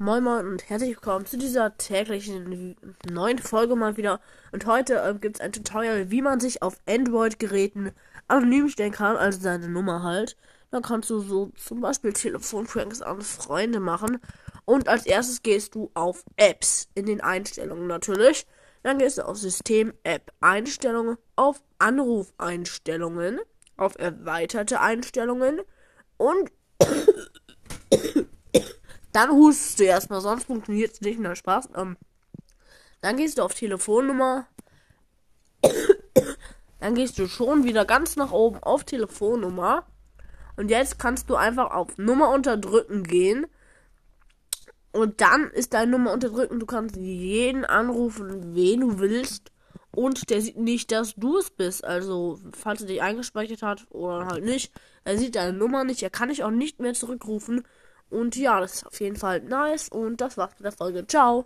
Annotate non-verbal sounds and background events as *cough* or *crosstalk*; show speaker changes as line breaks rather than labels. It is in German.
Moin Moin und herzlich willkommen zu dieser täglichen neuen Folge mal wieder. Und heute äh, gibt es ein Tutorial, wie man sich auf Android-Geräten anonym stellen kann, also seine Nummer halt. Dann kannst du so zum Beispiel Telefonpranks an Freunde machen. Und als erstes gehst du auf Apps, in den Einstellungen natürlich. Dann gehst du auf System, App, Einstellungen, auf Anrufeinstellungen, auf erweiterte Einstellungen und dann hustest du erstmal, sonst funktioniert es nicht. Na Spaß. Ähm, dann gehst du auf Telefonnummer. *coughs* dann gehst du schon wieder ganz nach oben auf Telefonnummer. Und jetzt kannst du einfach auf Nummer unterdrücken gehen. Und dann ist deine Nummer unterdrücken. Du kannst jeden anrufen, wen du willst. Und der sieht nicht, dass du es bist. Also, falls er dich eingespeichert hat oder halt nicht. Er sieht deine Nummer nicht. Er kann dich auch nicht mehr zurückrufen. Und ja, das ist auf jeden Fall nice. Und das war's mit der Folge. Ciao.